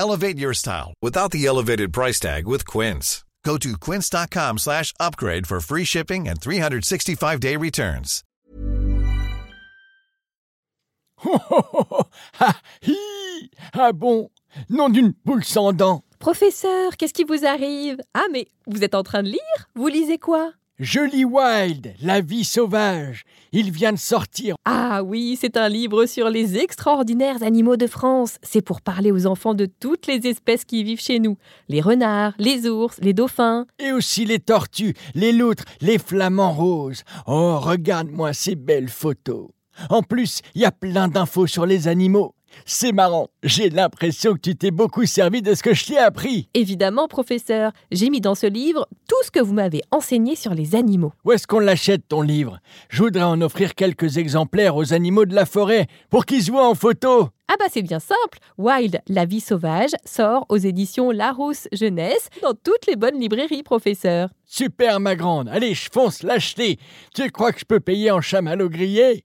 Elevate your style without the elevated price tag with Quince. Go to quince.com slash upgrade for free shipping and 365-day returns. Oh, oh, oh, oh, ah, hi, ah bon, nom d'une poule sans dents. Professeur, qu'est-ce qui vous arrive Ah, mais vous êtes en train de lire Vous lisez quoi Je lis Wild, la vie sauvage. Il vient de sortir. Ah oui, c'est un livre sur les extraordinaires animaux de France. C'est pour parler aux enfants de toutes les espèces qui vivent chez nous. Les renards, les ours, les dauphins. Et aussi les tortues, les loutres, les flamants roses. Oh, regarde-moi ces belles photos. En plus, il y a plein d'infos sur les animaux. C'est marrant, j'ai l'impression que tu t'es beaucoup servi de ce que je t'ai appris. Évidemment, professeur, j'ai mis dans ce livre tout ce que vous m'avez enseigné sur les animaux. Où est-ce qu'on l'achète ton livre? Je voudrais en offrir quelques exemplaires aux animaux de la forêt pour qu'ils se voient en photo. Ah bah c'est bien simple. Wild, la vie sauvage, sort aux éditions Larousse Jeunesse dans toutes les bonnes librairies, professeur. Super ma grande, allez je fonce l'acheter. Tu crois que je peux payer en chamallow grillé?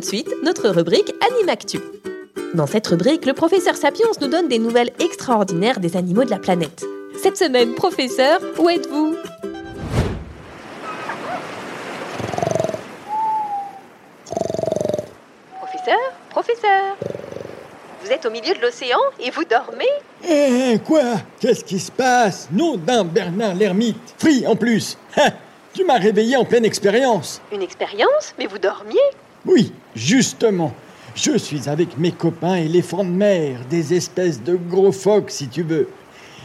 De suite, notre rubrique Animactu. Dans cette rubrique, le professeur Sapiens nous donne des nouvelles extraordinaires des animaux de la planète. Cette semaine, professeur, où êtes-vous? Professeur Professeur Vous êtes au milieu de l'océan et vous dormez? Eh quoi? Qu'est-ce qui se passe? Nom d'un Bernard l'ermite. Free en plus. Tu m'as réveillé en pleine expérience. Une expérience? Mais vous dormiez? Oui, justement. Je suis avec mes copains éléphants de mer, des espèces de gros phoques si tu veux.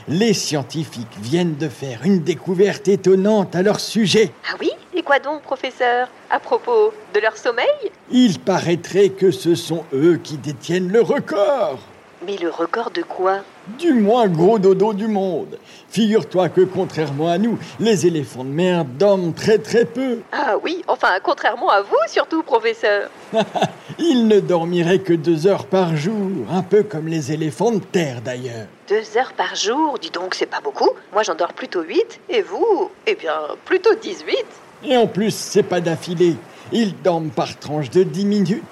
Les scientifiques viennent de faire une découverte étonnante à leur sujet. Ah oui? Et quoi donc, professeur? À propos de leur sommeil? Il paraîtrait que ce sont eux qui détiennent le record. Mais le record de quoi? Du moins gros dodo du monde. Figure-toi que contrairement à nous, les éléphants de mer dorment très très peu. Ah oui, enfin, contrairement à vous, surtout, professeur. Ils ne dormiraient que deux heures par jour, un peu comme les éléphants de terre d'ailleurs. Deux heures par jour Dis donc, c'est pas beaucoup. Moi, j'en dors plutôt huit. Et vous? Eh bien, plutôt dix-huit. Et en plus, c'est pas d'affilée. Ils dorment par tranche de dix minutes.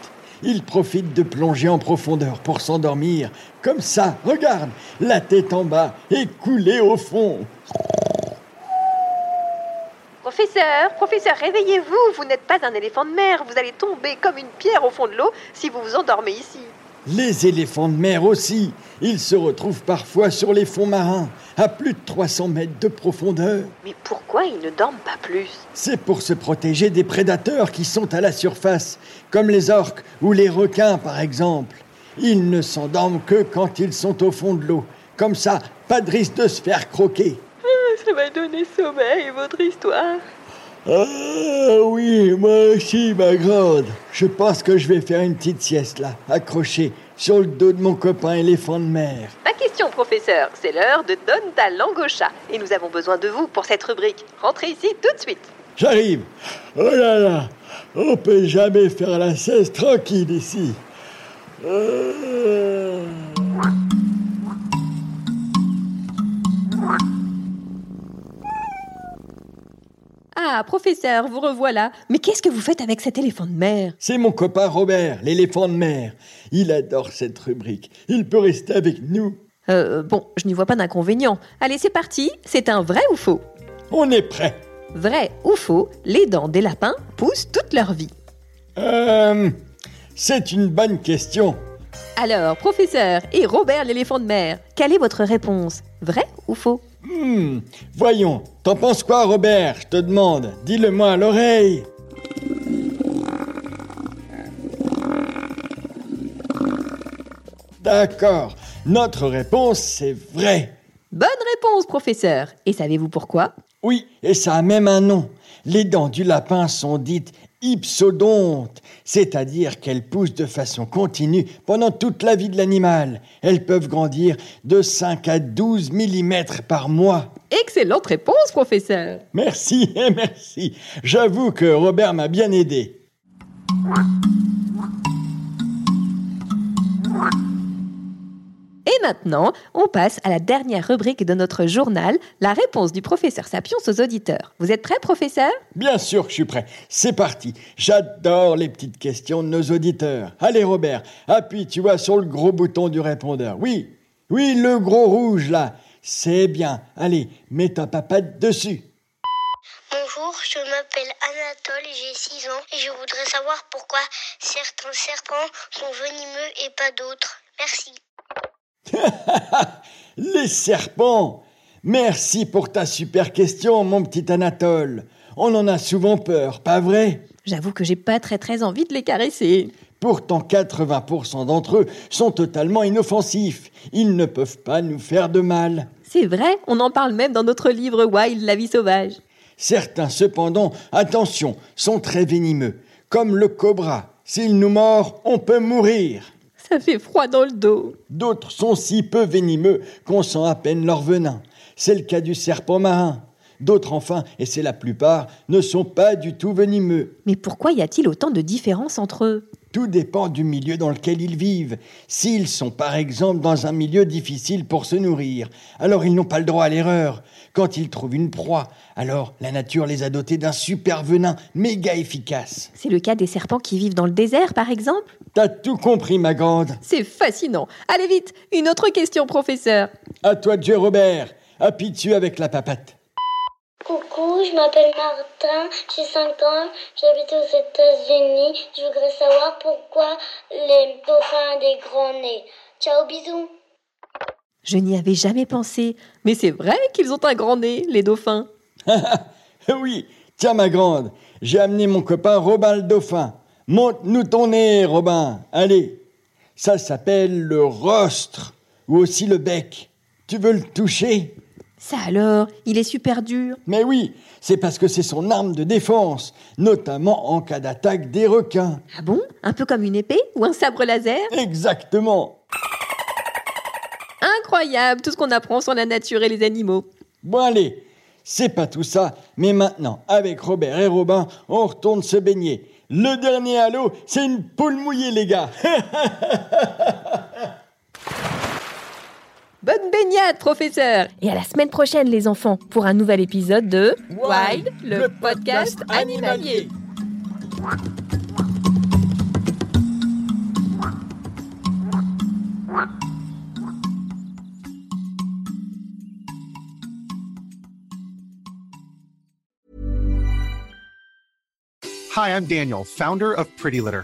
Ils profitent de plonger en profondeur pour s'endormir. Comme ça, regarde, la tête en bas et coulée au fond. Professeur, professeur, réveillez-vous. Vous n'êtes pas un éléphant de mer. Vous allez tomber comme une pierre au fond de l'eau si vous vous endormez ici. Les éléphants de mer aussi. Ils se retrouvent parfois sur les fonds marins, à plus de 300 mètres de profondeur. Mais pourquoi ils ne dorment pas plus? C'est pour se protéger des prédateurs qui sont à la surface, comme les orques ou les requins par exemple. Ils ne s'endorment que quand ils sont au fond de l'eau. Comme ça, pas de risque de se faire croquer. Ça m'a donné sommeil, votre histoire. Ah oui, moi aussi, ma grande. Je pense que je vais faire une petite sieste là, accrochée sur le dos de mon copain éléphant de mer. Pas question, professeur. C'est l'heure de Donne ta langue au chat. Et nous avons besoin de vous pour cette rubrique. Rentrez ici tout de suite. J'arrive. Oh là là, on peut jamais faire la sieste tranquille ici. Euh... Ah, professeur, vous revoilà. Mais qu'est-ce que vous faites avec cet éléphant de mer? C'est mon copain Robert, l'éléphant de mer. Il adore cette rubrique. Il peut rester avec nous. Euh, bon, je n'y vois pas d'inconvénient. Allez, c'est parti. C'est un vrai ou faux? On est prêt. Vrai ou faux, les dents des lapins poussent toute leur vie. Euh, c'est une bonne question. Alors, professeur et Robert l'éléphant de mer, quelle est votre réponse? Vrai ou faux? Hmm, voyons, t'en penses quoi, Robert? Je te demande. Dis-le-moi à l'oreille. D'accord, notre réponse c'est vrai. Bonne réponse, professeur. Et savez-vous pourquoi? Oui, et ça a même un nom. Les dents du lapin sont dites ipsodontes, c'est-à-dire qu'elles poussent de façon continue pendant toute la vie de l'animal. Elles peuvent grandir de 5 à 12 mm par mois. Excellente réponse, professeur. Merci et merci. J'avoue que Robert m'a bien aidé. Et maintenant, on passe à la dernière rubrique de notre journal, la réponse du professeur Sapiens aux auditeurs. Vous êtes prêt, professeur? Bien sûr que je suis prêt. C'est parti. J'adore les petites questions de nos auditeurs. Allez Robert, appuie, tu vois, sur le gros bouton du répondeur. Oui, oui, le gros rouge là. C'est bien. Allez, mets ta papate dessus. Bonjour, je m'appelle Anatole, j'ai 6 ans et je voudrais savoir pourquoi certains serpents sont venimeux et pas d'autres. Merci. Les serpents Merci pour ta super question, mon petit Anatole. On en a souvent peur, pas vrai? J'avoue que j'ai pas très très envie de les caresser. Pourtant, 80% d'entre eux sont totalement inoffensifs. Ils ne peuvent pas nous faire de mal. C'est vrai, on en parle même dans notre livre Wild, la vie sauvage. Certains, cependant, attention, sont très venimeux, comme le cobra. S'il nous mord, on peut mourir. Ça fait froid dans le dos. D'autres sont si peu venimeux qu'on sent à peine leur venin. C'est le cas du serpent marin. D'autres, enfin, et c'est la plupart, ne sont pas du tout venimeux. Mais pourquoi y a-t-il autant de différences entre eux? Tout dépend du milieu dans lequel ils vivent. S'ils sont par exemple dans un milieu difficile pour se nourrir, alors ils n'ont pas le droit à l'erreur. Quand ils trouvent une proie, alors la nature les a dotés d'un super venin méga efficace. C'est le cas des serpents qui vivent dans le désert, par exemple? T'as tout compris, ma grande. C'est fascinant. Allez vite, une autre question, professeur. À toi jouer, Robert. Appuie dessus avec la papate. Coucou, je m'appelle Martin, j'ai 5 ans, j'habite aux États-Unis. Je voudrais savoir pourquoi les dauphins ont des grands nez. Ciao, bisous. Je n'y avais jamais pensé, mais c'est vrai qu'ils ont un grand nez, les dauphins. oui, tiens, ma grande, j'ai amené mon copain Robin le dauphin. Monte-nous ton nez, Robin. Allez. Ça s'appelle le rostre, ou aussi le bec. Tu veux le toucher? Ça alors, il est super dur. Mais oui, c'est parce que c'est son arme de défense, notamment en cas d'attaque des requins. Ah bon? Un peu comme une épée ou un sabre laser? Exactement. Incroyable tout ce qu'on apprend sur la nature et les animaux. Bon allez, c'est pas tout ça, mais maintenant, avec Robert et Robin, on retourne se baigner. Le dernier à l'eau, c'est une poule mouillée, les gars. Bonne baignade, professeur Et à la semaine prochaine, les enfants, pour un nouvel épisode de Wild, le podcast animalier. Hi, I'm Daniel, founder of Pretty Litter.